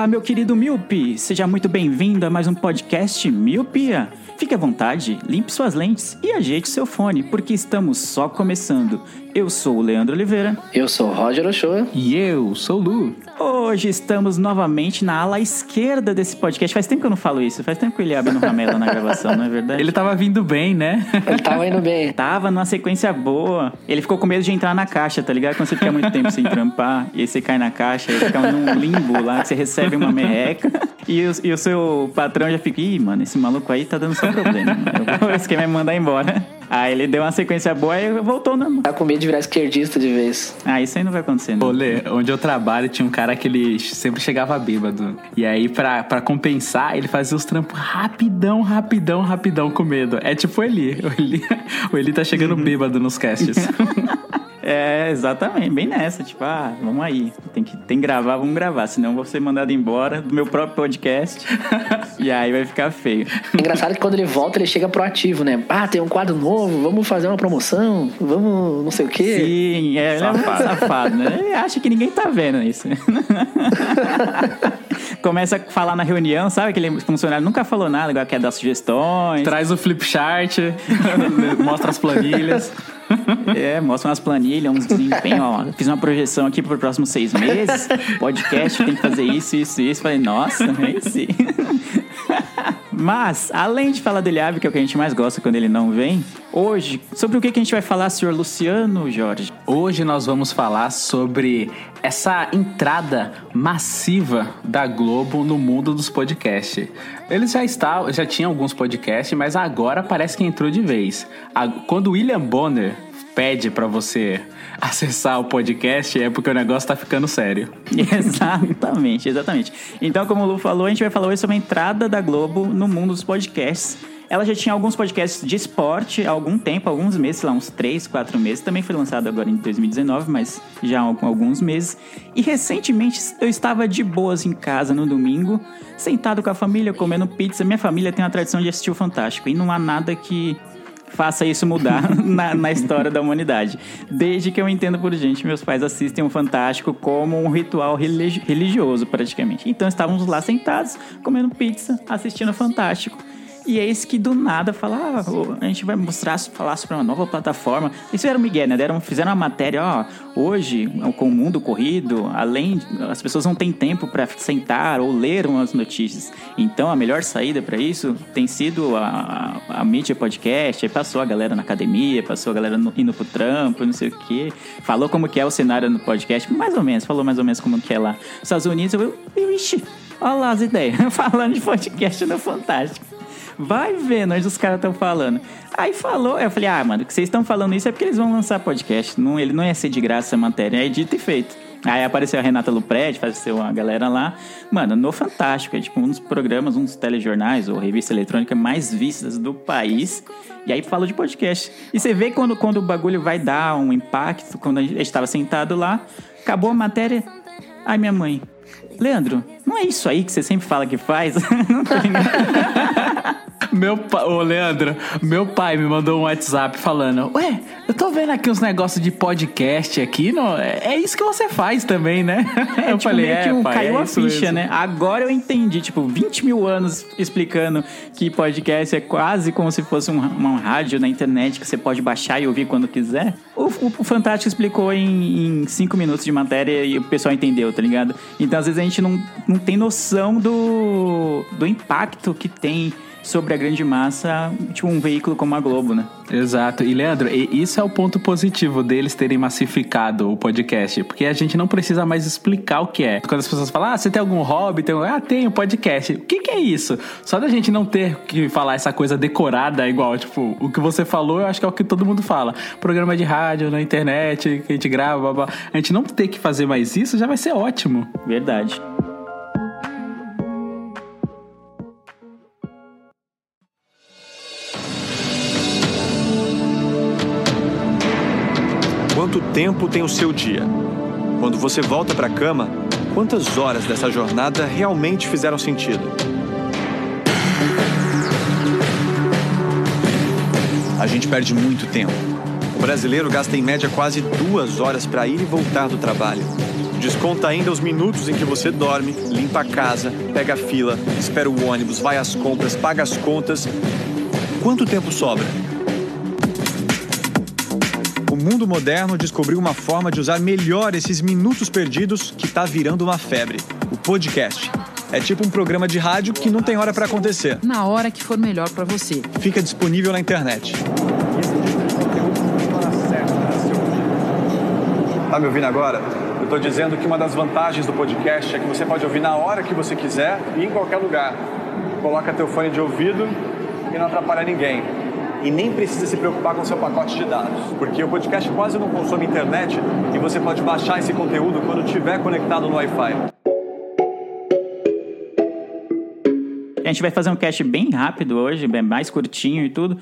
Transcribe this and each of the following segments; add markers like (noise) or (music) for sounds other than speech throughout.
Olá, meu querido Miope! Seja muito bem-vindo a mais um podcast Miopia. Fique à vontade, limpe suas lentes e ajeite seu fone, porque estamos só começando. Eu sou o Leandro Oliveira. Eu sou o Roger Ochoa. E eu sou o Lu. Hoje estamos novamente na ala esquerda desse podcast. Faz tempo que eu não falo isso, faz tempo que ele abre no ramela na gravação, não é verdade? Ele tava vindo bem, né? Ele tava indo bem. Tava numa sequência boa. Ele ficou com medo de entrar na caixa, tá ligado? Quando você fica muito tempo sem trampar e aí você cai na caixa e fica num limbo lá, que você recebe uma merreca e o, e o seu patrão já fica, ih, mano, esse maluco aí tá dando só problema. Esse que vai me mandar embora. Aí ele deu uma sequência boa e voltou na. Tá com medo de virar esquerdista de vez. Ah, isso aí não vai acontecer, não. Olê, onde eu trabalho tinha um cara que ele sempre chegava bêbado. E aí, pra, pra compensar, ele fazia os trampos rapidão, rapidão, rapidão com medo. É tipo o Eli. O Eli, (laughs) o Eli tá chegando bêbado nos casts. (laughs) É, exatamente, bem nessa, tipo, ah, vamos aí, tem que, tem que gravar, vamos gravar, senão vou ser mandado embora do meu próprio podcast (laughs) e aí vai ficar feio. É engraçado que quando ele volta, ele chega proativo, né? Ah, tem um quadro novo, vamos fazer uma promoção, vamos não sei o quê. Sim, é, ele é muito safado, né? Ele acha que ninguém tá vendo isso. (laughs) Começa a falar na reunião, sabe? Aquele funcionário nunca falou nada, igual quer dar sugestões. Traz o flip chart, (laughs) mostra as planilhas. (laughs) É, mostra umas planilhas, uns desempenhos, ó. Fiz uma projeção aqui para os próximos seis meses. Podcast tem que fazer isso, isso, isso. Falei, nossa, aí sim. (laughs) Mas, além de falar dele Ave, que é o que a gente mais gosta quando ele não vem, hoje, sobre o que a gente vai falar, senhor Luciano Jorge? Hoje nós vamos falar sobre essa entrada massiva da Globo no mundo dos podcasts. Eles já estavam, já tinham alguns podcasts, mas agora parece que entrou de vez. Quando William Bonner pede pra você acessar o podcast, é porque o negócio tá ficando sério. (laughs) exatamente, exatamente. Então, como o Lu falou, a gente vai falar hoje sobre a entrada da Globo no mundo dos podcasts. Ela já tinha alguns podcasts de esporte há algum tempo, alguns meses, sei lá, uns 3, 4 meses. Também foi lançado agora em 2019, mas já há alguns meses. E recentemente eu estava de boas em casa no domingo, sentado com a família, comendo pizza. Minha família tem uma tradição de assistir o Fantástico e não há nada que faça isso mudar (laughs) na, na história da humanidade. Desde que eu entendo por gente, meus pais assistem o Fantástico como um ritual religi- religioso, praticamente. Então estávamos lá sentados, comendo pizza, assistindo o Fantástico. E é isso que do nada fala, ah, a gente vai mostrar, falar sobre uma nova plataforma. Isso era o Miguel, né? Deram, fizeram uma matéria, ó, hoje, com o mundo corrido, além, as pessoas não têm tempo para sentar ou ler umas notícias. Então a melhor saída para isso tem sido a, a, a mídia podcast. Aí passou a galera na academia, passou a galera no- indo pro trampo, não sei o quê. Falou como que é o cenário no podcast, mais ou menos, falou mais ou menos como que é lá. Nos Estados Unidos, eu, eu ixi, olha lá as ideias, (laughs) falando de podcast no Fantástico. Vai vendo onde os caras estão falando. Aí falou, eu falei, ah, mano, que vocês estão falando isso é porque eles vão lançar podcast. Não, ele não ia ser de graça a matéria, é dito e feito. Aí apareceu a Renata Luprete, apareceu uma galera lá. Mano, no Fantástico, é tipo um dos programas, um dos telejornais ou revista eletrônica mais vistas do país. E aí fala de podcast. E você vê quando, quando o bagulho vai dar um impacto, quando a gente estava sentado lá, acabou a matéria. Ai, minha mãe. Leandro, não é isso aí que você sempre fala que faz? (laughs) Não tô. (laughs) Meu pai, ô Leandro, meu pai me mandou um WhatsApp falando: Ué, eu tô vendo aqui uns negócios de podcast aqui, não, é é isso que você faz também, né? É, (laughs) eu tipo, falei: É, um- pai, caiu é a ficha, mesmo." né? Agora eu entendi, tipo, 20 mil anos explicando que podcast é quase como se fosse um- uma rádio na internet que você pode baixar e ouvir quando quiser. O, o- o Fantástico explicou em 5 minutos de matéria e o pessoal entendeu, tá ligado? Então, às vezes, a gente não, não tem noção do, do impacto que tem sobre a grande massa, tipo um veículo como a Globo, né? Exato. E Leandro, e isso é o ponto positivo deles terem massificado o podcast, porque a gente não precisa mais explicar o que é. Quando as pessoas falam, ah, você tem algum hobby? Tem... Ah, tenho podcast. O que, que é isso? Só da gente não ter que falar essa coisa decorada igual, tipo, o que você falou, eu acho que é o que todo mundo fala. Programa de rádio, na internet, que a gente grava, blá, blá. a gente não ter que fazer mais isso já vai ser ótimo. Verdade. Quanto tempo tem o seu dia? Quando você volta para a cama, quantas horas dessa jornada realmente fizeram sentido? A gente perde muito tempo. O brasileiro gasta em média quase duas horas para ir e voltar do trabalho. Desconta ainda os minutos em que você dorme, limpa a casa, pega a fila, espera o ônibus, vai às compras, paga as contas. Quanto tempo sobra? O mundo moderno descobriu uma forma de usar melhor esses minutos perdidos que está virando uma febre: o podcast. É tipo um programa de rádio que não tem hora para acontecer. Na hora que for melhor para você. Fica disponível na internet. Tá me ouvindo agora? Eu tô dizendo que uma das vantagens do podcast é que você pode ouvir na hora que você quiser e em qualquer lugar. Coloca teu fone de ouvido e não atrapalha ninguém. E nem precisa se preocupar com seu pacote de dados, porque o podcast quase não consome internet e você pode baixar esse conteúdo quando estiver conectado no Wi-Fi. A gente vai fazer um cast bem rápido hoje, bem mais curtinho e tudo.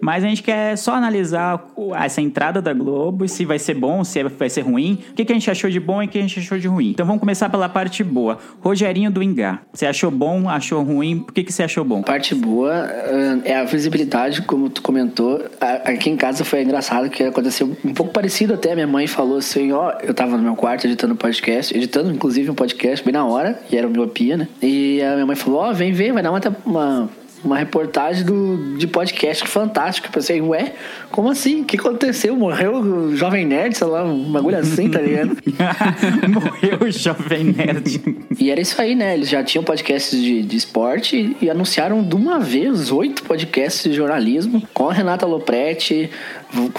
Mas a gente quer só analisar essa entrada da Globo, se vai ser bom, se vai ser ruim, o que, a gente achou de bom e o que a gente achou de ruim. Então vamos começar pela parte boa. Rogerinho do Ingá. Você achou bom, achou ruim? Por que, que você achou bom? Parte boa ah, é a visibilidade, como tu comentou. Aqui em casa foi engraçado que aconteceu um pouco parecido até. Minha mãe falou assim: ó, eu tava no meu quarto editando podcast, editando inclusive um podcast bem na hora, e era o miopia, né? E a minha mãe falou: ó, vem ver, vai dar uma, uma, uma reportagem do, de podcast fantástico. Eu pensei, ué, como assim? O que aconteceu? Morreu o Jovem Nerd, sei lá, um bagulho assim, tá ligado? (laughs) Morreu o Jovem Nerd. E era isso aí, né? Eles já tinham podcasts de, de esporte e anunciaram de uma vez oito podcasts de jornalismo com a Renata Lopretti,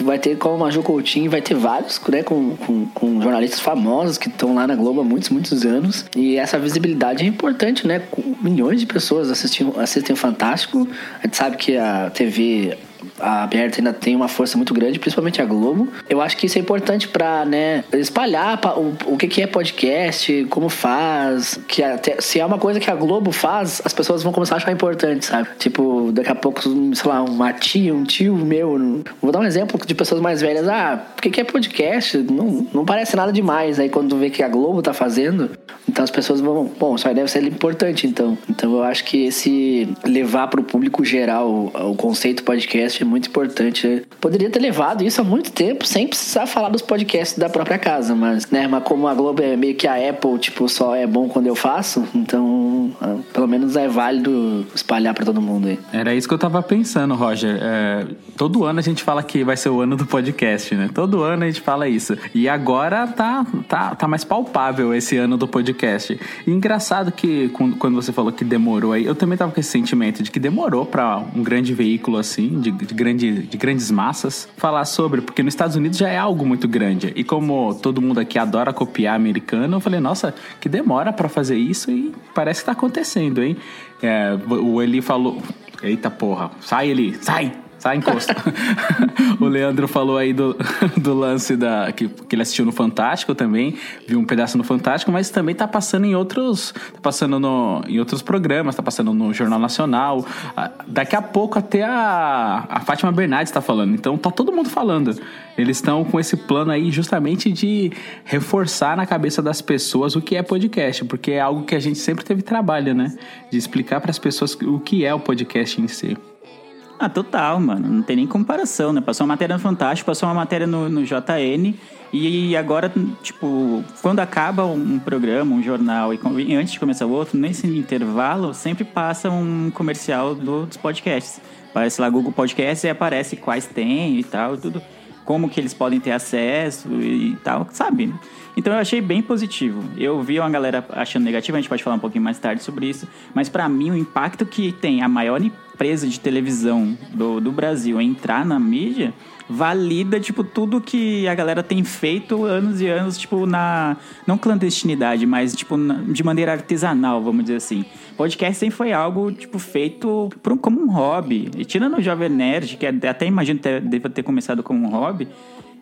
vai ter com o Maju Coutinho, vai ter vários, né? Com, com, com jornalistas famosos que estão lá na Globo há muitos, muitos anos. E essa visibilidade é importante, né? Milhões de pessoas assistindo, assistem o Fantástico. A gente sabe que a TV a aberta ainda tem uma força muito grande, principalmente a Globo. Eu acho que isso é importante pra, né, espalhar pa- o, o que, que é podcast, como faz, que até, se é uma coisa que a Globo faz, as pessoas vão começar a achar importante, sabe? Tipo, daqui a pouco, sei lá, uma tia, um tio meu, vou dar um exemplo de pessoas mais velhas, ah, o que, que é podcast? Não, não parece nada demais. Aí quando vê que a Globo tá fazendo, então as pessoas vão, bom, isso aí deve ser importante, então. Então eu acho que esse levar para o público geral o conceito podcast é muito importante. Poderia ter levado isso há muito tempo sem precisar falar dos podcasts da própria casa, mas, né, mas como a Globo é meio que a Apple, tipo, só é bom quando eu faço, então ah, pelo menos é válido espalhar para todo mundo aí. Era isso que eu tava pensando, Roger. É, todo ano a gente fala que vai ser o ano do podcast, né? Todo ano a gente fala isso. E agora tá, tá, tá mais palpável esse ano do podcast. E engraçado que quando você falou que demorou aí, eu também tava com esse sentimento de que demorou pra um grande veículo assim, de, de, grande, de grandes massas, falar sobre, porque nos Estados Unidos já é algo muito grande. E como todo mundo aqui adora copiar americano, eu falei, nossa, que demora pra fazer isso e parece que tá acontecendo, hein? É, o Eli falou. Eita porra, sai Eli, sai! Sai, encosta. (laughs) o Leandro falou aí do, (laughs) do lance da que, que ele assistiu no Fantástico também, viu um pedaço no Fantástico, mas também tá passando em outros, tá passando no, em outros programas, tá passando no Jornal Nacional. Daqui a pouco até a, a Fátima Bernardes tá falando. Então tá todo mundo falando. Eles estão com esse plano aí justamente de reforçar na cabeça das pessoas o que é podcast, porque é algo que a gente sempre teve trabalho, né? De explicar para as pessoas o que é o podcast em si. Ah, total, mano. Não tem nem comparação, né? Passou uma matéria no Fantástico, passou uma matéria no, no JN. E agora, tipo, quando acaba um programa, um jornal, e, antes de começar o outro, nesse intervalo, sempre passa um comercial do- dos podcasts. Aparece lá Google Podcasts e aparece quais tem e tal, tudo. Como que eles podem ter acesso e tal, sabe? Então eu achei bem positivo. Eu vi uma galera achando negativo, a gente pode falar um pouquinho mais tarde sobre isso, mas para mim o impacto que tem a maior empresa de televisão do, do Brasil entrar na mídia valida, tipo, tudo que a galera tem feito anos e anos, tipo, na. Não clandestinidade, mas, tipo, na, de maneira artesanal, vamos dizer assim. Podcast sempre foi algo, tipo, feito por como um hobby. E tirando o Jovem Nerd, que até imagino que deva ter começado como um hobby.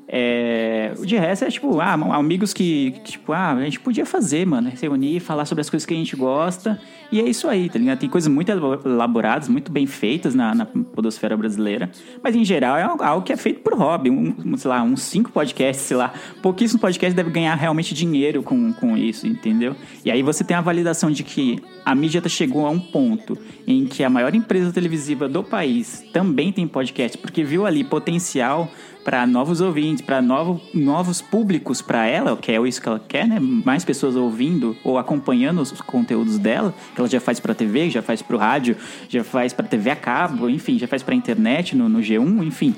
É, de resto é tipo, ah, amigos que, que, tipo, ah, a gente podia fazer, mano, reunir, falar sobre as coisas que a gente gosta. E é isso aí, tá ligado? Tem coisas muito elaboradas, muito bem feitas na, na podosfera brasileira. Mas em geral é algo que é feito por hobby. Um, sei lá, uns cinco podcasts, sei lá. Pouquíssimos podcasts devem ganhar realmente dinheiro com, com isso, entendeu? E aí você tem a validação de que a mídia chegou a um ponto em que a maior empresa televisiva do país também tem podcast, porque viu ali potencial para novos ouvintes, para novo, novos públicos para ela, que é isso que ela quer, né? Mais pessoas ouvindo ou acompanhando os conteúdos dela, que ela já faz para TV, já faz para o rádio, já faz para TV a cabo, enfim, já faz para internet no, no G1, enfim.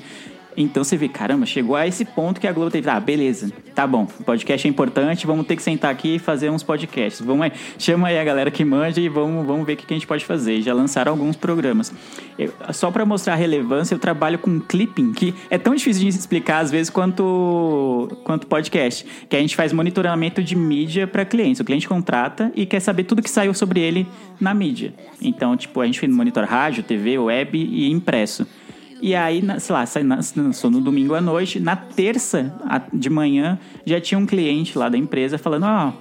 Então você vê, caramba, chegou a esse ponto que a Globo teve. Ah, beleza, tá bom, podcast é importante, vamos ter que sentar aqui e fazer uns podcasts. Vamos aí, chama aí a galera que manja e vamos, vamos ver o que a gente pode fazer. Já lançaram alguns programas. Eu, só para mostrar a relevância, eu trabalho com clipping, que é tão difícil de explicar às vezes quanto, quanto podcast. Que a gente faz monitoramento de mídia para clientes. O cliente contrata e quer saber tudo que saiu sobre ele na mídia. Então, tipo, a gente monitora rádio, TV, web e impresso. E aí, sei lá, lançou no domingo à noite. Na terça de manhã, já tinha um cliente lá da empresa falando: Ó,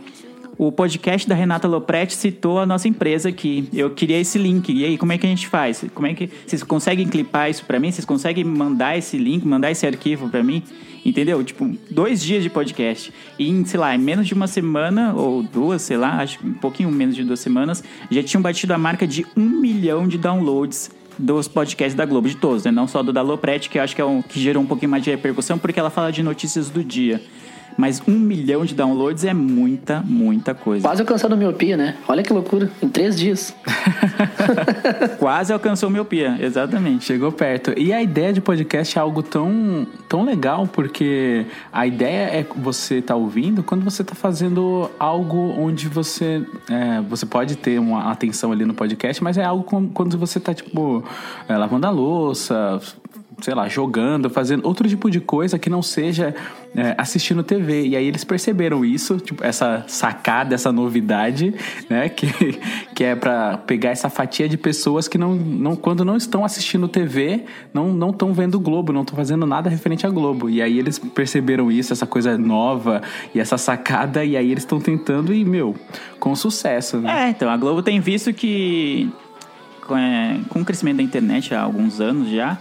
oh, o podcast da Renata Lopretti citou a nossa empresa aqui. Eu queria esse link. E aí, como é que a gente faz? Como é que vocês conseguem clipar isso para mim? Vocês conseguem mandar esse link, mandar esse arquivo para mim? Entendeu? Tipo, dois dias de podcast. E em, sei lá, em menos de uma semana, ou duas, sei lá, acho que um pouquinho menos de duas semanas, já tinham batido a marca de um milhão de downloads dos podcasts da Globo, de todos, né? Não só do da Lopretti, que eu acho que é um que gerou um pouquinho mais de repercussão, porque ela fala de notícias do dia. Mas um milhão de downloads é muita, muita coisa. Quase alcançando miopia, né? Olha que loucura. Em três dias. (laughs) Quase alcançou miopia, exatamente. Chegou perto. E a ideia de podcast é algo tão, tão legal, porque a ideia é você estar tá ouvindo quando você está fazendo algo onde você, é, você pode ter uma atenção ali no podcast, mas é algo quando você está, tipo, é, lavando a louça, sei lá, jogando, fazendo outro tipo de coisa que não seja é, assistindo TV. E aí eles perceberam isso, tipo, essa sacada, essa novidade, né? (laughs) Que, que é para pegar essa fatia de pessoas que não, não quando não estão assistindo TV, não estão vendo Globo, não estão fazendo nada referente a Globo. E aí eles perceberam isso, essa coisa nova e essa sacada, e aí eles estão tentando e, meu, com sucesso. Né? É, então, a Globo tem visto que com, é, com o crescimento da internet há alguns anos já,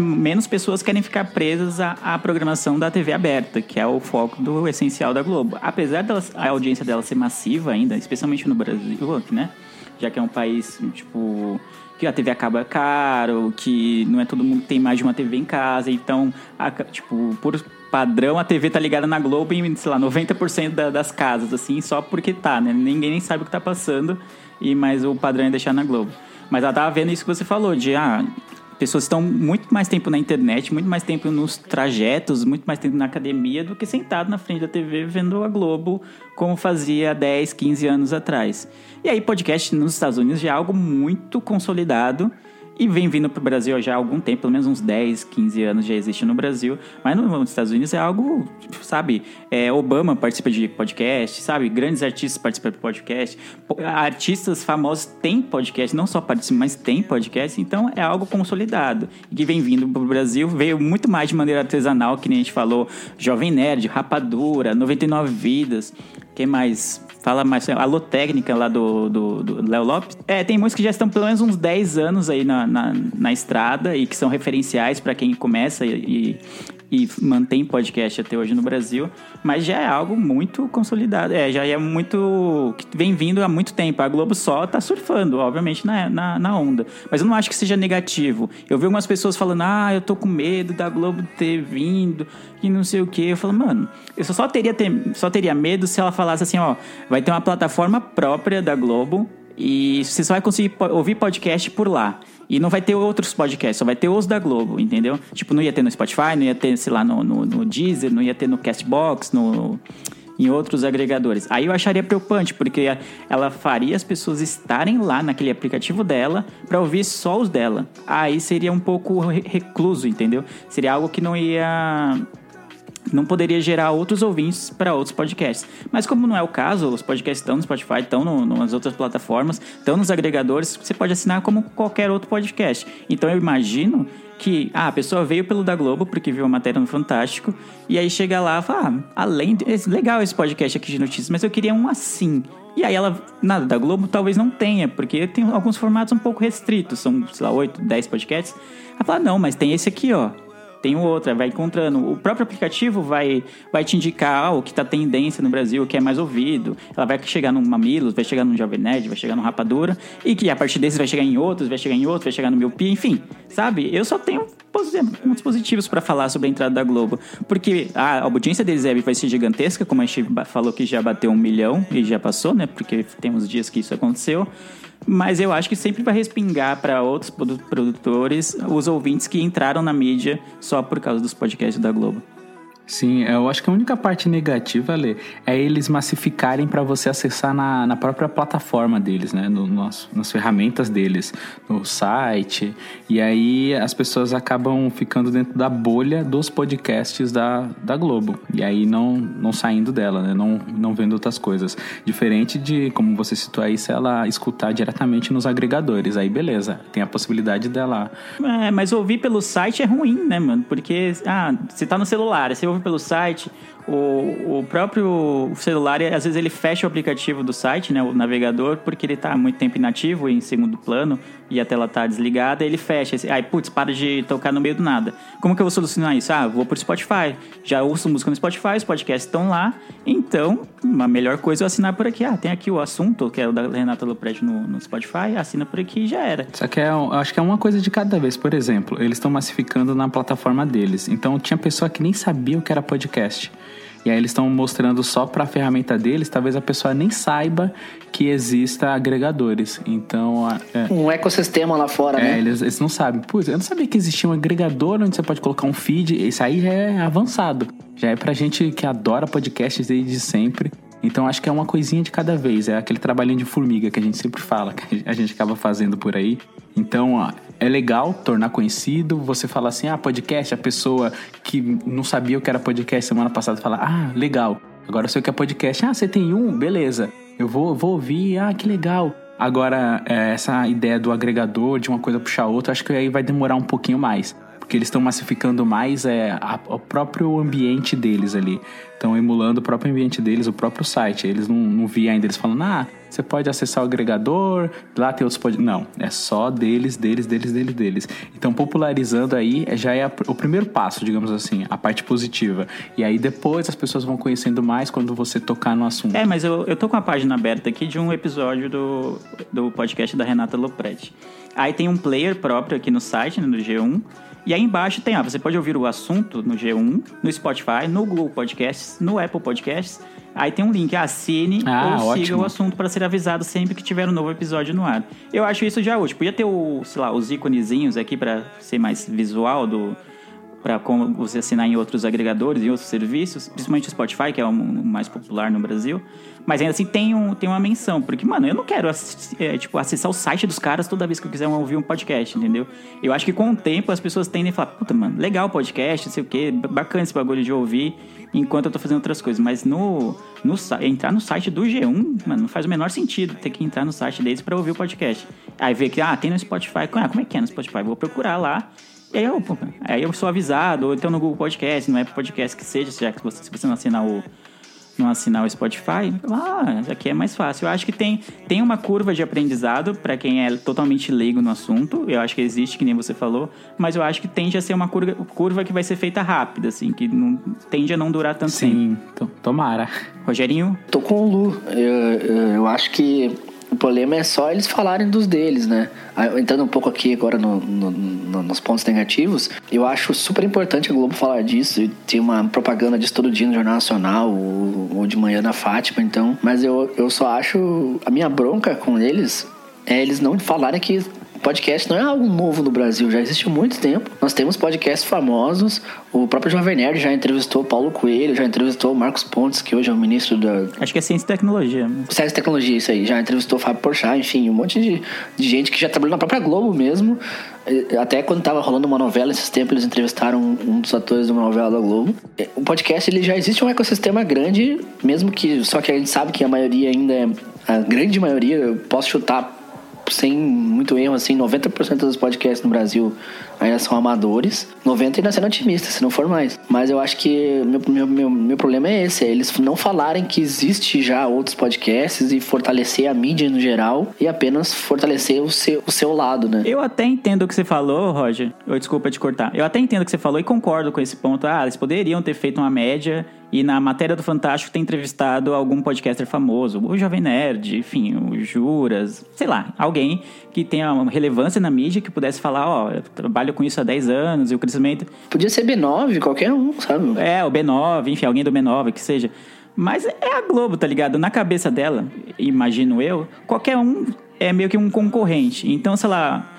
menos pessoas querem ficar presas à, à, programação da TV aberta, que é o foco do essencial da Globo. Apesar da audiência dela ser massiva ainda, especialmente no Brasil, né? Já que é um país, tipo, que a TV acaba é caro, que não é todo mundo que tem mais de uma TV em casa, então, a, tipo, por padrão, a TV tá ligada na Globo em, sei lá, 90% da, das casas, assim, só porque tá, né? Ninguém nem sabe o que tá passando, e mas o padrão é deixar na Globo. Mas ela tava vendo isso que você falou, de, ah, pessoas estão muito mais tempo na internet, muito mais tempo nos trajetos, muito mais tempo na academia do que sentado na frente da TV vendo a Globo como fazia 10, 15 anos atrás. E aí, podcast nos Estados Unidos já é algo muito consolidado e vem vindo para o Brasil já há algum tempo, pelo menos uns 10, 15 anos já existe no Brasil, mas nos Estados Unidos é algo, sabe, é, Obama participa de podcast, sabe, grandes artistas participam de podcast, artistas famosos têm podcast, não só participam, mas têm podcast, então é algo consolidado, e que vem vindo para o Brasil, veio muito mais de maneira artesanal, que nem a gente falou, Jovem Nerd, Rapadura, 99 Vidas, quem mais? Fala mais. A Lotécnica lá do, do, do Léo Lopes. É, tem músicas que já estão pelo menos uns 10 anos aí na, na, na estrada e que são referenciais para quem começa e, e mantém podcast até hoje no Brasil, mas já é algo muito consolidado. É, já é muito. que vem vindo há muito tempo. A Globo só tá surfando, obviamente, na, na, na, onda. Mas eu não acho que seja negativo. Eu vi algumas pessoas falando, ah, eu tô com medo da Globo ter vindo, e não sei o quê. Eu falo, mano, eu só teria, ter, só teria medo se ela falasse assim, ó, vai ter uma plataforma própria da Globo. E você só vai conseguir ouvir podcast por lá. E não vai ter outros podcasts, só vai ter os da Globo, entendeu? Tipo, não ia ter no Spotify, não ia ter, sei lá, no, no, no Deezer, não ia ter no Castbox, no. em outros agregadores. Aí eu acharia preocupante, porque ela faria as pessoas estarem lá naquele aplicativo dela para ouvir só os dela. Aí seria um pouco re- recluso, entendeu? Seria algo que não ia não poderia gerar outros ouvintes para outros podcasts. Mas como não é o caso, os podcasts estão no Spotify, estão no, nas outras plataformas, estão nos agregadores, você pode assinar como qualquer outro podcast. Então eu imagino que ah, a pessoa veio pelo da Globo porque viu a matéria no Fantástico e aí chega lá e fala, ah, além de, legal esse podcast aqui de notícias, mas eu queria um assim. E aí ela, nada, da Globo talvez não tenha, porque tem alguns formatos um pouco restritos, são, sei lá, 8, 10 podcasts. Ela fala, não, mas tem esse aqui, ó tem outra, vai encontrando. O próprio aplicativo vai, vai te indicar ah, o que tá tendência no Brasil, o que é mais ouvido. Ela vai chegar no Mamilos, vai chegar no Jovem Nerd, vai chegar no Rapadura, e que a partir desse vai chegar em outros, vai chegar em outros, vai chegar no Miopia, enfim. Sabe? Eu só tenho pontos positivos para falar sobre a entrada da Globo. Porque a audiência deles é, vai ser gigantesca, como a gente falou que já bateu um milhão e já passou, né? Porque tem uns dias que isso aconteceu. Mas eu acho que sempre vai respingar para outros produ- produtores os ouvintes que entraram na mídia só por causa dos podcasts da Globo. Sim, eu acho que a única parte negativa, Lê, é eles massificarem para você acessar na, na própria plataforma deles, né? No, nas, nas ferramentas deles, no site. E aí as pessoas acabam ficando dentro da bolha dos podcasts da, da Globo. E aí não, não saindo dela, né? Não, não vendo outras coisas. Diferente de, como você citou aí, se ela escutar diretamente nos agregadores. Aí beleza, tem a possibilidade dela É, mas ouvir pelo site é ruim, né, mano? Porque, ah, você tá no celular, você ouve pelo site, o, o próprio celular, às vezes ele fecha o aplicativo do site, né, o navegador, porque ele tá há muito tempo inativo, em segundo plano, e a tela tá desligada, ele fecha. Aí, putz, para de tocar no meio do nada. Como que eu vou solucionar isso? Ah, vou pro Spotify. Já ouço música no Spotify, os podcasts estão lá, então, a melhor coisa é eu assinar por aqui. Ah, tem aqui o assunto, que é o da Renata Lopretti no, no Spotify, assina por aqui e já era. Só que é, acho que é uma coisa de cada vez. Por exemplo, eles estão massificando na plataforma deles. Então tinha pessoa que nem sabia o que era podcast. E aí eles estão mostrando só para a ferramenta deles, talvez a pessoa nem saiba que exista agregadores. Então, é, Um ecossistema lá fora, é, né? eles, eles não sabem. Putz, eu não sabia que existia um agregador onde você pode colocar um feed. Isso aí já é avançado. Já é pra gente que adora podcasts desde sempre. Então acho que é uma coisinha de cada vez. É aquele trabalhinho de formiga que a gente sempre fala, (laughs) que a gente acaba fazendo por aí. Então, ó, é legal tornar conhecido. Você fala assim, ah, podcast, a pessoa que não sabia o que era podcast semana passada fala, ah, legal. Agora eu sei o que é podcast. Ah, você tem um? Beleza. Eu vou, vou ouvir, ah, que legal. Agora, é, essa ideia do agregador, de uma coisa puxar outra, acho que aí vai demorar um pouquinho mais. Porque eles estão massificando mais é, a- o próprio ambiente deles ali. Estão emulando o próprio ambiente deles, o próprio site. Eles não, não vi ainda eles falando, ah, você pode acessar o agregador, lá tem outros pod... Não, é só deles, deles, deles, deles, deles. Então, popularizando aí é- já é o primeiro passo, digamos assim, a parte positiva. E aí depois as pessoas vão conhecendo mais quando você tocar no assunto. É, mas eu, eu tô com a página aberta aqui de um episódio do, do podcast da Renata Lopretti. Aí tem um player próprio aqui no site, né, no G1. E aí embaixo tem, ah, você pode ouvir o assunto no G1, no Spotify, no Google Podcasts, no Apple Podcasts. Aí tem um link, assine Ah, ou siga ótimo. o assunto para ser avisado sempre que tiver um novo episódio no ar. Eu acho isso já útil. Podia ter o, sei lá, os íconezinhos aqui para ser mais visual do para você assinar em outros agregadores, em outros serviços, principalmente o Spotify, que é o mais popular no Brasil. Mas ainda assim tem, um, tem uma menção, porque, mano, eu não quero é, tipo, acessar o site dos caras toda vez que eu quiser ouvir um podcast, entendeu? Eu acho que com o tempo as pessoas tendem a falar, puta, mano, legal o podcast, não sei o quê, bacana esse bagulho de ouvir, enquanto eu tô fazendo outras coisas. Mas no, no entrar no site do G1, mano, não faz o menor sentido ter que entrar no site deles pra ouvir o podcast. Aí ver que, ah, tem no Spotify, ah, como é que é no Spotify? Vou procurar lá. E aí eu, pô, aí eu sou avisado, ou então no Google Podcast, no Apple Podcast que seja, já que você, se você não assinar o, não assinar o Spotify, ah, aqui é mais fácil. Eu acho que tem, tem uma curva de aprendizado para quem é totalmente leigo no assunto. Eu acho que existe, que nem você falou, mas eu acho que tende a ser uma curva, curva que vai ser feita rápida, assim, que não, tende a não durar tanto tempo. Sim, to- tomara. Rogerinho, Tô com o Lu. Eu, eu, eu acho que o problema é só eles falarem dos deles, né? Aí, Entrando um pouco aqui agora no- no- no- nos pontos negativos, eu acho super importante a Globo falar disso. Tem uma propaganda disso todo dia no Jornal Nacional ou, ou de manhã na Fátima, então. Mas eu, eu só acho. A minha bronca com eles é eles não falarem que Podcast não é algo novo no Brasil, já existe há muito tempo. Nós temos podcasts famosos. O próprio Jovem Nerd já entrevistou Paulo Coelho, já entrevistou Marcos Pontes, que hoje é o ministro da Acho que é ciência e tecnologia. Ciência e Tecnologia, isso aí. Já entrevistou Fábio Porchat, enfim, um monte de, de gente que já trabalhou na própria Globo mesmo. Até quando tava rolando uma novela esses tempos, eles entrevistaram um dos atores de uma novela da Globo. Eh, O podcast, ele já existe um ecossistema grande, mesmo que... Só que a gente sabe que a maioria ainda é... A grande maioria, eu posso chutar sem muito erro, assim, 90% dos podcasts no Brasil ainda são amadores. 90% ainda sendo otimistas, se não for mais. Mas eu acho que meu, meu, meu, meu problema é esse, é eles não falarem que existe já outros podcasts e fortalecer a mídia no geral e apenas fortalecer o seu, o seu lado, né? Eu até entendo o que você falou, Roger. Eu, desculpa te cortar. Eu até entendo o que você falou e concordo com esse ponto. Ah, eles poderiam ter feito uma média e na matéria do Fantástico ter entrevistado algum podcaster famoso, o Jovem Nerd, enfim, o Juras, sei lá, alguém que tenha relevância na mídia que pudesse falar, ó, eu trabalho com isso há 10 anos e o crescimento. Podia ser B9, qualquer um, sabe? É, o B9, enfim, alguém do B9, que seja. Mas é a Globo, tá ligado? Na cabeça dela, imagino eu, qualquer um é meio que um concorrente. Então, sei lá,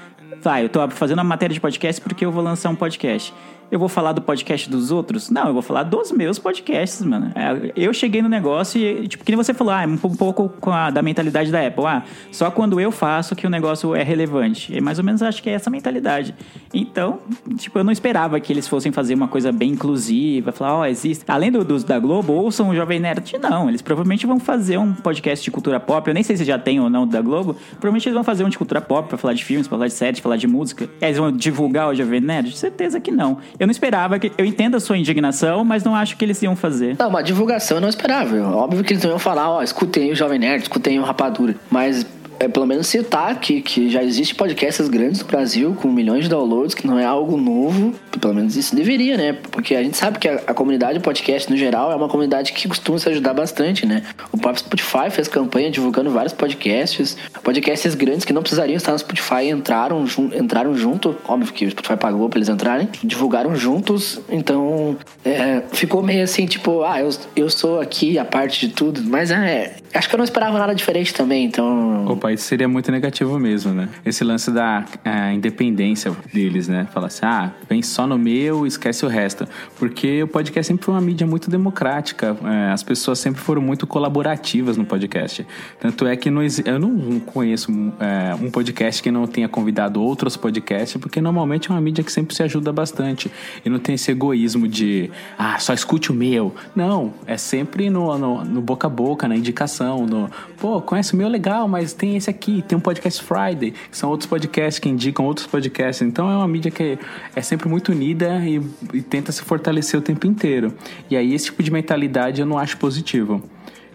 vai, eu tô fazendo uma matéria de podcast porque eu vou lançar um podcast. Eu vou falar do podcast dos outros? Não, eu vou falar dos meus podcasts, mano. É, Eu cheguei no negócio e, tipo, que nem você falou, ah, é um pouco a, da mentalidade da Apple. Ah, só quando eu faço que o negócio é relevante. E mais ou menos acho que é essa mentalidade. Então, tipo, eu não esperava que eles fossem fazer uma coisa bem inclusiva, falar, ó, existe. Além do, dos da Globo, ouçam o Jovem Nerd. Não, eles provavelmente vão fazer um podcast de cultura pop. Eu nem sei se já tem ou não da Globo. Provavelmente eles vão fazer um de cultura pop pra falar de filmes, pra falar de séries, falar de música. Aí eles vão divulgar o Jovem Nerd? Certeza que não. Eu não esperava que. Eu entendo a sua indignação, mas não acho que eles iam fazer. Não, uma divulgação eu não esperava. Óbvio que eles não iam falar, ó, escutem o Jovem Nerd, escutem o Rapadura. Mas é pelo menos citar que, que já existe podcasts grandes no Brasil com milhões de downloads, que não é algo novo. Pelo menos isso deveria, né? Porque a gente sabe que a, a comunidade podcast no geral é uma comunidade que costuma se ajudar bastante, né? O próprio Spotify fez campanha divulgando vários podcasts. Podcasts grandes que não precisariam estar no Spotify entraram, jun- entraram junto. Óbvio que o Spotify pagou pra eles entrarem. Divulgaram juntos. Então é, ficou meio assim, tipo, ah, eu, eu sou aqui a parte de tudo. Mas é. Acho que eu não esperava nada diferente também, então. Opa, isso seria muito negativo mesmo, né? Esse lance da ah, independência deles, né? Falar assim, ah, vem só no meu, esquece o resto. Porque o podcast sempre foi uma mídia muito democrática. é, as pessoas sempre foram muito colaborativas no podcast. Tanto é que não eu não conheço é, um podcast que não tenha convidado outros podcasts, porque normalmente é uma mídia que sempre se ajuda bastante. E não tem esse egoísmo de, ah, só escute o meu. Não, é sempre no, no, no boca a boca, na indicação, no, pô, conhece o meu legal, mas tem esse aqui, tem um podcast Friday, que são outros podcasts que indicam outros podcasts. Então é uma mídia que é sempre muito unida e, e tenta se fortalecer o tempo inteiro. E aí esse tipo de mentalidade eu não acho positivo.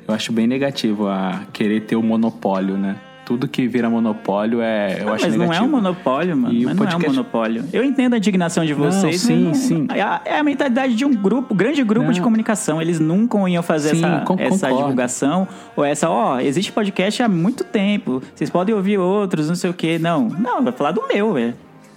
Eu acho bem negativo a querer ter o monopólio, né? Tudo que vira monopólio é. Eu Ah, acho mas não é negativo. um monopólio, mano. E mas não é um podcast- monopólio. Eu entendo a indignação de Não, vocês. sim, mas não- sim. É a, é a mentalidade de um grupo, grande grupo Não. de comunicação. Eles nunca iam fazer Sim, essa, essa divulgação. Ou essa, ó, existe podcast há muito tempo. Vocês podem ouvir outros, não sei o quê. Não, não, vai falar do meu, velho.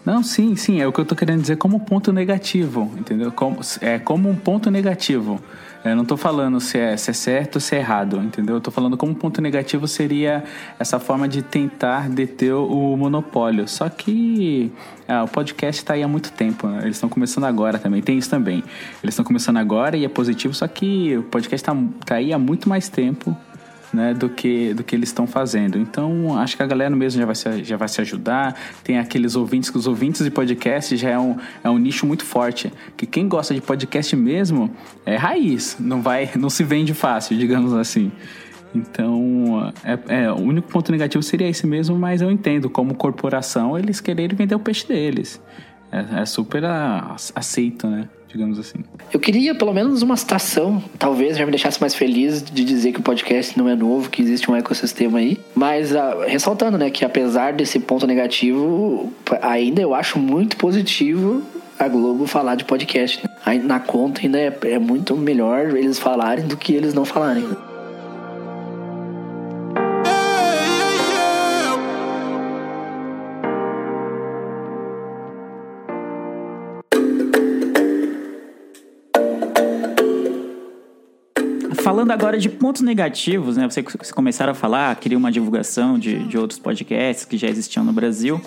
Não, sim, sim, é o que eu tô querendo dizer como ponto negativo, entendeu? Como, é como um ponto negativo. Eu não tô falando se é, se é certo ou se é errado, entendeu? Eu tô falando como ponto negativo seria essa forma de tentar deter o monopólio. Só que ah, o podcast tá aí há muito tempo, né? eles estão começando agora também, tem isso também. Eles estão começando agora e é positivo, só que o podcast tá, tá aí há muito mais tempo né, do que do que eles estão fazendo. Então, acho que a galera mesmo já vai se, já vai se ajudar. Tem aqueles ouvintes que os ouvintes de podcast já é um, é um nicho muito forte. Que quem gosta de podcast mesmo é raiz, não vai, não se vende fácil, digamos assim. Então, é, é, o único ponto negativo seria esse mesmo, mas eu entendo como corporação eles quererem vender o peixe deles. É, é super a- aceito, né? Digamos assim. Eu queria pelo menos uma citação, talvez já me deixasse mais feliz de dizer que o podcast não é novo, que existe um ecossistema aí. Mas ah, ressaltando, né, que apesar desse ponto negativo, ainda eu acho muito positivo a Globo falar de podcast. né? Na conta ainda é, é muito melhor eles falarem do que eles não falarem. né? Falando agora de pontos negativos, né? Vocês começaram a falar, queria uma divulgação de, de outros podcasts que já existiam no Brasil.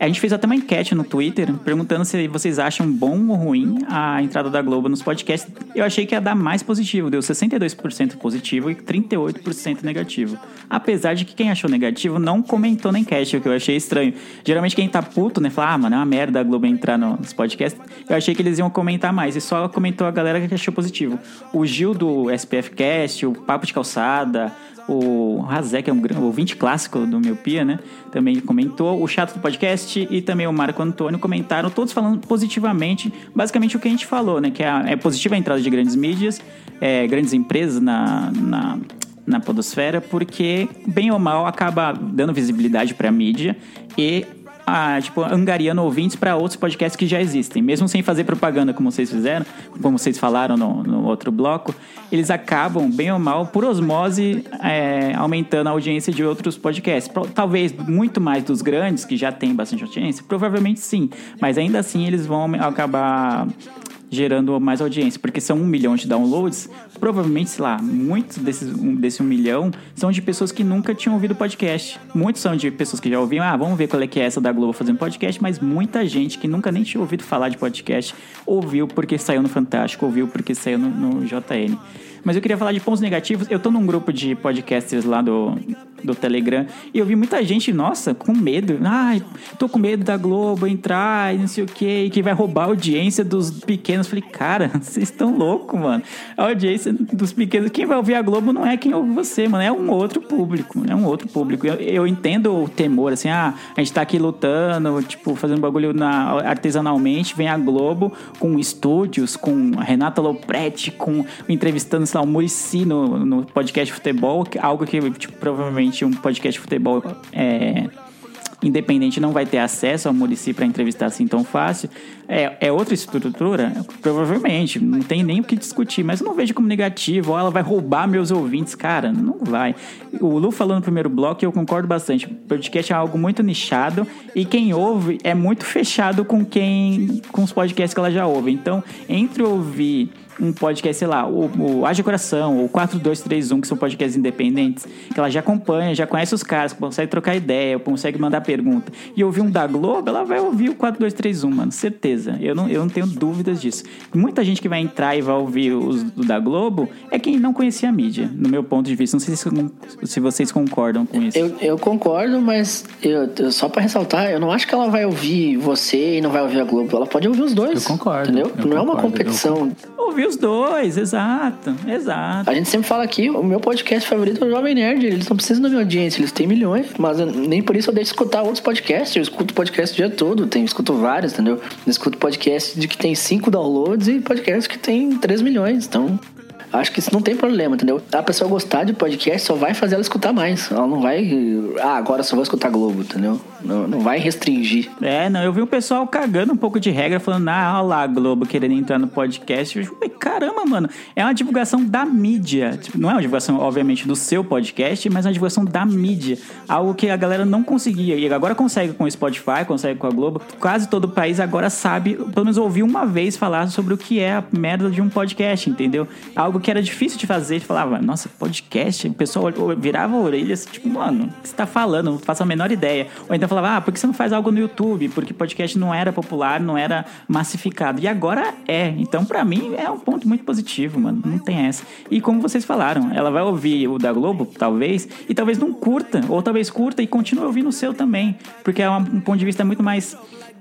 A gente fez até uma enquete no Twitter perguntando se vocês acham bom ou ruim a entrada da Globo nos podcasts. Eu achei que ia dar mais positivo, deu 62% positivo e 38% negativo. Apesar de que quem achou negativo não comentou na enquete, o que eu achei estranho. Geralmente quem tá puto, né, fala, ah, mano, é uma merda a Globo entrar nos podcasts. Eu achei que eles iam comentar mais e só comentou a galera que achou positivo. O Gil do SPF Cast, o Papo de Calçada, o Razé, que é um grande ouvinte clássico do Miopia, né? Também comentou. O Chato do podcast e também o Marco Antônio comentaram, todos falando positivamente, basicamente o que a gente falou, né? Que é, é positiva a entrada de grandes mídias, é, grandes empresas na, na na podosfera, porque bem ou mal acaba dando visibilidade para a mídia e a, tipo, angariando ouvintes para outros podcasts que já existem. Mesmo sem fazer propaganda, como vocês fizeram, como vocês falaram no, no outro bloco, eles acabam, bem ou mal, por osmose, é, aumentando a audiência de outros podcasts. Talvez muito mais dos grandes, que já têm bastante audiência, provavelmente sim. Mas ainda assim eles vão acabar gerando mais audiência, porque são um milhão de downloads, provavelmente, sei lá, muitos desses, um, desse um milhão são de pessoas que nunca tinham ouvido podcast. Muitos são de pessoas que já ouviam, ah, vamos ver qual é que é essa da Globo fazendo podcast, mas muita gente que nunca nem tinha ouvido falar de podcast ouviu porque saiu no Fantástico, ouviu porque saiu no, no JN. Mas eu queria falar de pontos negativos. Eu tô num grupo de podcasters lá do, do Telegram e eu vi muita gente, nossa, com medo. Ai, tô com medo da Globo entrar e não sei o que, que vai roubar a audiência dos pequenos. Falei, cara, (laughs) vocês estão loucos, mano. A audiência dos pequenos, quem vai ouvir a Globo não é quem ouve você, mano. É um outro público. É um outro público. Eu, eu entendo o temor, assim, ah, a gente tá aqui lutando, tipo, fazendo bagulho na, artesanalmente, vem a Globo com estúdios, com Renata Lopretti, com entrevistando sei lá, o Murici no, no podcast de futebol, algo que tipo, provavelmente um podcast de futebol é, independente não vai ter acesso ao Murici para entrevistar assim tão fácil. É, é outra estrutura? Provavelmente, não tem nem o que discutir, mas eu não vejo como negativo, ou ela vai roubar meus ouvintes, cara, não vai. O Lu falou no primeiro bloco e eu concordo bastante. Podcast é algo muito nichado e quem ouve é muito fechado com quem com os podcasts que ela já ouve. Então, entre ouvir um podcast, sei lá, o, o Haja Coração, ou 4231, que são podcasts independentes, que ela já acompanha, já conhece os caras, consegue trocar ideia, consegue mandar pergunta, e ouvir um da Globo, ela vai ouvir o 4231, mano, certeza. Eu não, eu não tenho dúvidas disso. Muita gente que vai entrar e vai ouvir os do da Globo é quem não conhecia a mídia, no meu ponto de vista. Não sei se, se vocês concordam com isso. Eu, eu concordo, mas eu, só para ressaltar, eu não acho que ela vai ouvir você e não vai ouvir a Globo. Ela pode ouvir os dois. Eu concordo. Entendeu? Eu não concordo, é uma competição. Ouvir os dois, exato, exato. A gente sempre fala aqui, o meu podcast favorito é o Jovem Nerd. Eles não precisam da minha audiência, eles têm milhões, mas nem por isso eu deixo de escutar outros podcasts. Eu escuto podcast o dia todo, tenho, escuto vários, entendeu? Eu escuto podcast de que tem 5 downloads e podcast que tem 3 milhões. Então, Acho que isso não tem problema, entendeu? A pessoa gostar de podcast só vai fazer ela escutar mais. Ela não vai. Ah, agora só vou escutar Globo, entendeu? Não, não vai restringir. É, não. Eu vi o pessoal cagando um pouco de regra, falando, ah, olha lá, Globo querendo entrar no podcast. Eu caramba, mano. É uma divulgação da mídia. Tipo, não é uma divulgação, obviamente, do seu podcast, mas é uma divulgação da mídia. Algo que a galera não conseguia. E agora consegue com o Spotify, consegue com a Globo. Quase todo o país agora sabe, pelo menos ouviu uma vez falar sobre o que é a merda de um podcast, entendeu? Algo algo que era difícil de fazer. Falava, nossa, podcast? O pessoal virava a orelha assim, tipo, mano, o que você tá falando? Não faço a menor ideia. Ou então falava, ah, por que você não faz algo no YouTube? Porque podcast não era popular, não era massificado. E agora é. Então, para mim, é um ponto muito positivo, mano. Não tem essa. E como vocês falaram, ela vai ouvir o da Globo, talvez, e talvez não curta, ou talvez curta e continue ouvindo o seu também. Porque é um ponto de vista muito mais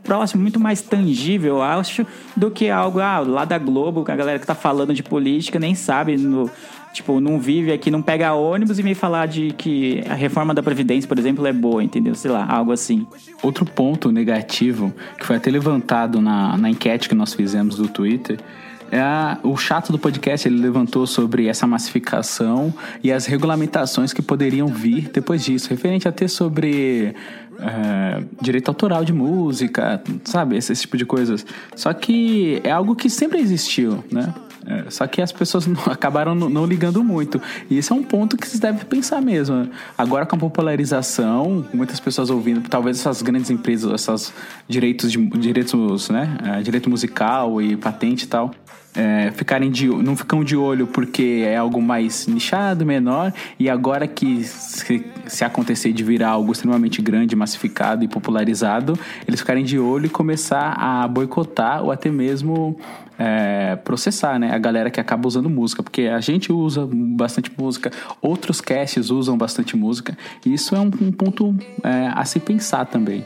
próximo, muito mais tangível, acho, do que algo ah, lá da Globo, que a galera que tá falando de política nem sabe, no, tipo, não vive aqui, não pega ônibus e vem falar de que a reforma da Previdência, por exemplo, é boa, entendeu? Sei lá, algo assim. Outro ponto negativo, que foi até levantado na, na enquete que nós fizemos do Twitter, é a, o chato do podcast ele levantou sobre essa massificação e as regulamentações que poderiam vir depois disso, referente até sobre é, direito autoral de música, sabe? Esse, esse, tipo de coisas. Só que é algo que sempre existiu, né? É, só que as pessoas (laughs) não, acabaram não, ligando muito. E esse é um ponto que se deve pensar mesmo. Agora com a popularização, muitas pessoas ouvindo, talvez essas grandes empresas, essas direitos de direitos, né? É, direito musical e patente e tal é, ficarem de, não ficam de olho porque é algo mais nichado, menor, e agora que se, se acontecer de virar algo extremamente grande, massificado e popularizado, eles ficarem de olho e começar a boicotar ou até mesmo é, processar, né? A galera que acaba usando música, porque a gente usa bastante música, outros casts usam bastante música, e isso é um, um ponto é, a se pensar também.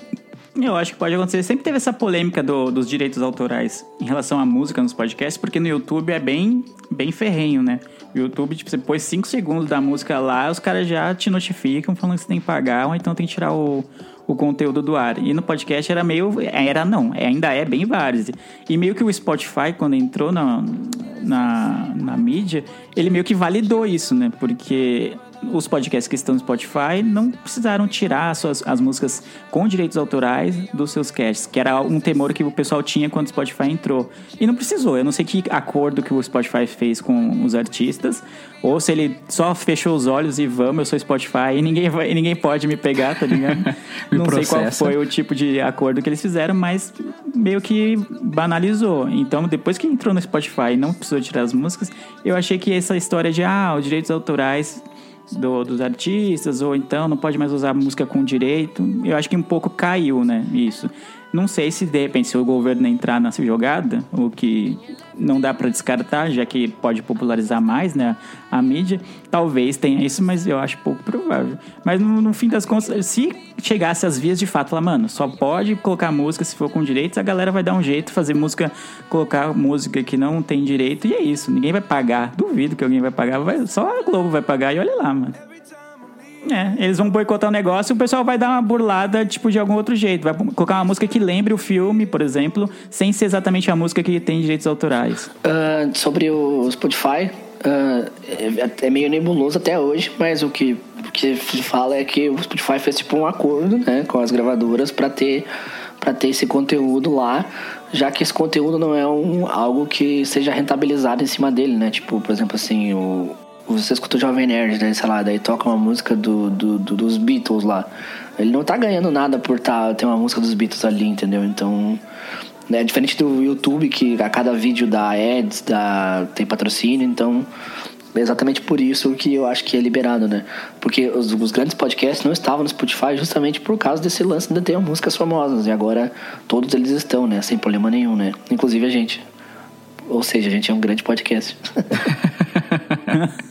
Eu acho que pode acontecer. Sempre teve essa polêmica do- dos direitos autorais em relação à música nos podcasts, porque no YouTube é bem, bem ferrenho, né? O YouTube, tipo, você pôs 5 segundos da música lá, os caras já te notificam falando que você tem que pagar, ou então tem que tirar o, o conteúdo do ar. E no podcast era meio. Era não, ainda é bem vários. E meio que o Spotify, quando entrou na, na, na mídia, ele meio que validou isso, né? Porque os podcasts que estão no Spotify não precisaram tirar as, suas, as músicas com direitos autorais dos seus casts, que era um temor que o pessoal tinha quando o Spotify entrou. E não precisou. Eu não sei que acordo que o Spotify fez com os artistas, ou se ele só fechou os olhos e vamos, eu sou Spotify e ninguém, vai, e ninguém pode me pegar, tá ligado? (laughs) Não sei qual processa. foi o tipo de acordo que eles fizeram, mas meio que banalizou. Então, depois que entrou no Spotify e não precisou tirar as músicas, eu achei que essa história de, ah, os direitos autorais do- dos artistas, ou então não pode mais usar música com direito, eu acho que um pouco caiu, né, isso. Não sei se, de repente, se o governo entrar nessa jogada, o que não dá para descartar, já que pode popularizar mais, né, a mídia, talvez tenha isso, mas eu acho pouco provável. Mas no, no fim das contas, se chegasse às vias de fato, falar, mano, só pode colocar música se for com direitos, a galera vai dar um jeito, fazer música, colocar música que não tem direito, e é isso. Ninguém vai pagar. Duvido que alguém vai pagar, vai- só a Globo vai pagar, e olha lá, mano. É, eles vão boicotar o negócio e o pessoal vai dar uma burlada, tipo, de algum outro jeito. Vai colocar uma música que lembre o filme, por exemplo, sem ser exatamente a música que tem direitos autorais. Ah, sobre o Spotify, ah, é, meio nebuloso até hoje, mas o que, se fala é que o Spotify fez tipo um acordo né, com as gravadoras para ter, pra ter esse conteúdo lá, já que esse conteúdo não é um, algo que seja rentabilizado em cima dele, né? Tipo, por exemplo, assim, o, você escuta o Jovem Nerd, né, sei lá, daí toca uma música do, do- do- dos Beatles lá. Ele não tá ganhando nada por tá, ter uma música dos Beatles ali, entendeu? Então, é diferente do YouTube, que a cada vídeo dá ads, dá, tem patrocínio, então é exatamente por isso que eu acho que é liberado, né? Porque os, os grandes podcasts não estavam no Spotify justamente por causa desse lance de ter músicas famosas, e agora todos eles estão, né? Sem problema nenhum, né? Inclusive a gente. Ou seja, a gente é um grande podcast. (laughs)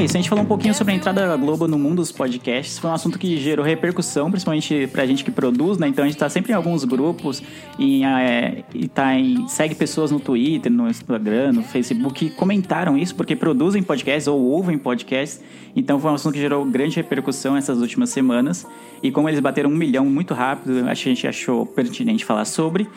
é isso, a gente falou um pouquinho sobre a entrada da Globo no mundo dos podcasts. Foi um assunto que gerou repercussão, principalmente pra gente que produz, né? Então a gente tá sempre em alguns grupos em, é, e tá em, segue pessoas no Twitter, no Instagram, no Facebook que comentaram isso porque produzem podcasts ou ouvem podcasts. Então foi um assunto que gerou grande repercussão essas últimas semanas. E como eles bateram um milhão muito rápido, a gente achou pertinente falar sobre.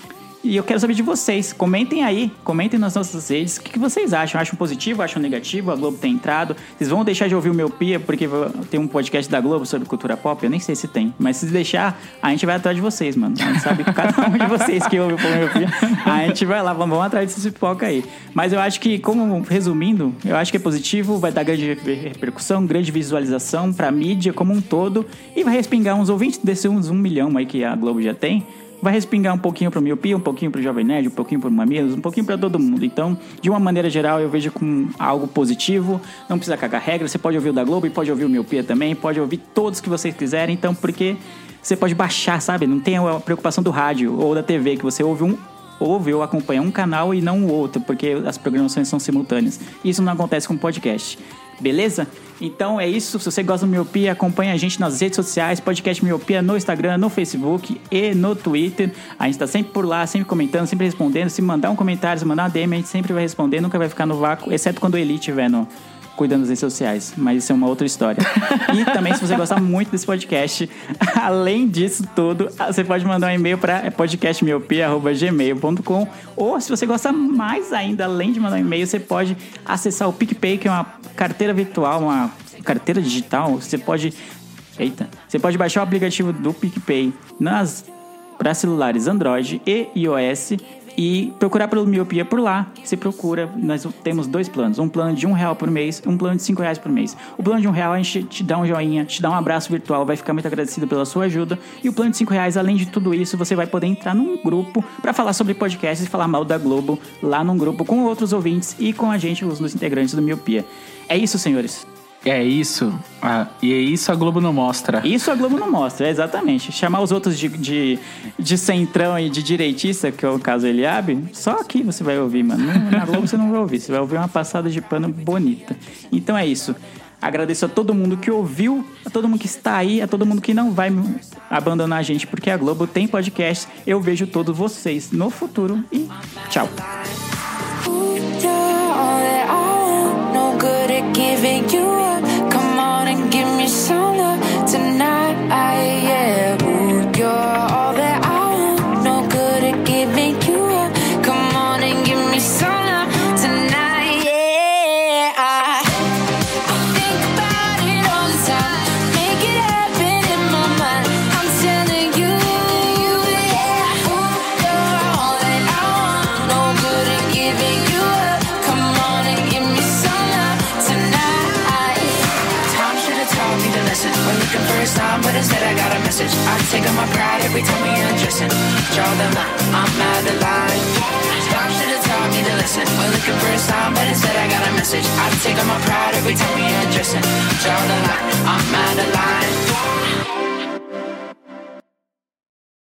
E eu quero saber de vocês. Comentem aí, comentem nas nossas redes. O que que vocês acham? Acham positivo? Acham negativo? A Globo tem entrado? Vocês vão deixar de ouvir o Miopia porque tem um podcast da Globo sobre cultura pop? Eu nem sei se tem. Mas se deixar, a gente vai atrás de vocês, mano. A gente sabe que cada um de vocês que ouve o Miopia, a gente vai lá, vamos, vamos atrás desse pipoca aí. Mas eu acho que, como resumindo, eu acho que é positivo, vai dar grande repercussão, grande visualização pra mídia como um todo e vai respingar uns ouvintes desses uns um milhão aí que a Globo já tem vai respingar um pouquinho pro Miopia, um pouquinho pro Jovem Nerd, um pouquinho pro Mamilos, um pouquinho para todo mundo. Então, de uma maneira geral, eu vejo como algo positivo. Não precisa cagar regra. Você pode ouvir o da Globo e pode ouvir o Miopia também. Pode ouvir todos que vocês quiserem. Então, porque você pode baixar, sabe? Não tem a preocupação do rádio ou da TV, que você ouve um ouve ou acompanha um canal e não o outro, porque as programações são simultâneas. Isso não acontece com podcast. Beleza? Então é isso. Se você gosta do Miopia, acompanha a gente nas redes sociais, podcast Miopia no Instagram, no Facebook e no Twitter. A gente tá sempre por lá, sempre comentando, sempre respondendo. Se mandar um comentário, se mandar uma DM, a gente sempre vai responder, nunca vai ficar no vácuo, exceto quando o Eli estiver no, cuidando das redes sociais, mas isso é uma outra história. e também, se você gostar muito desse podcast, (laughs) além disso tudo, você pode mandar um e-mail para podcastmiopia.gmail.com ou se você gosta mais ainda, além de mandar um e-mail, você pode acessar o PicPay, que é uma carteira virtual, uma carteira digital. Você pode. Eita! Você pode baixar o aplicativo do PicPay nas para celulares Android e iOS e procurar pelo Miopia por lá. Você procura, nós temos dois planos: um plano de um real por mês, um plano de cinco reais por mês. O plano de um real a gente te dá um joinha, te dá um abraço virtual, vai ficar muito agradecido pela sua ajuda. E o plano de cinco reais, além de tudo isso, você vai poder entrar num grupo para falar sobre podcasts e falar mal da Globo lá num grupo com outros ouvintes e com a gente, os nos integrantes do Miopia. É isso, senhores. É isso. Ah, e é isso a Globo não mostra. Isso a Globo não mostra, exatamente. Chamar os outros de, de, de centrão e de direitista, que é o caso Eliabe, só aqui você vai ouvir, mano. Na Globo você não vai ouvir, você vai ouvir uma passada de pano bonita. Então é isso. Agradeço a todo mundo que ouviu, a todo mundo que está aí, a todo mundo que não vai abandonar a gente, porque a Globo tem podcast. Eu vejo todos vocês no futuro e tchau. giving you up. I On my pride every time we undressing. Draw the line, I'm out of line. Time should have taught me to listen. We're looking for a sign, but instead I got a message. I take on my pride every time we undressing. Draw the line, I'm out of line.